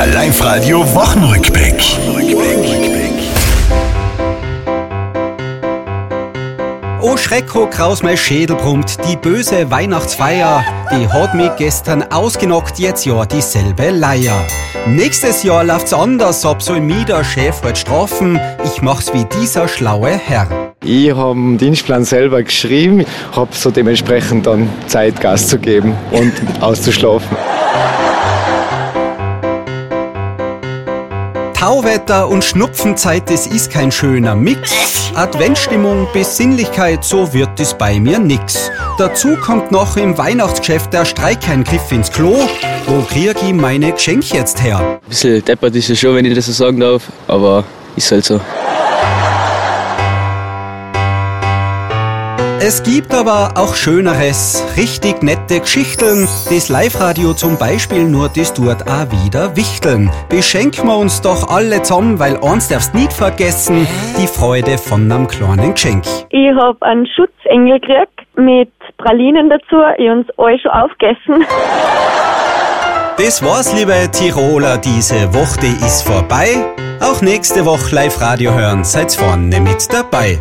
Der Live-Radio Wochenrückblick. Oh Schrecko, Kraus, mein Schädel brummt, die böse Weihnachtsfeier, die hat mich gestern ausgenockt, jetzt ja dieselbe Leier. Nächstes Jahr läuft's anders, ob soll mich der Chef heute strafen, ich mach's wie dieser schlaue Herr. Ich habe den Dienstplan selber geschrieben, habe so dementsprechend dann Zeit, Gas zu geben und auszuschlafen. Tauwetter und Schnupfenzeit, das ist kein schöner Mix. Adventstimmung, Besinnlichkeit, so wird es bei mir nix. Dazu kommt noch im Weihnachtsgeschäft der Streik ein Griff ins Klo. Wo krieg ich meine Geschenke jetzt her? Ein bisschen deppert ist es schon, wenn ich das so sagen darf, aber ist halt so. Es gibt aber auch Schöneres, richtig nette Geschichten. Das Live-Radio zum Beispiel nur das dort auch wieder wichteln. Beschenken wir uns doch alle zusammen, weil eins darfst nicht vergessen, die Freude von einem kleinen Geschenk. Ich hab einen Schutzengel gekriegt mit Pralinen dazu. Ich uns alle schon aufgegessen. Das war's, liebe Tiroler, diese Woche die ist vorbei. Auch nächste Woche Live-Radio hören, seid vorne mit dabei.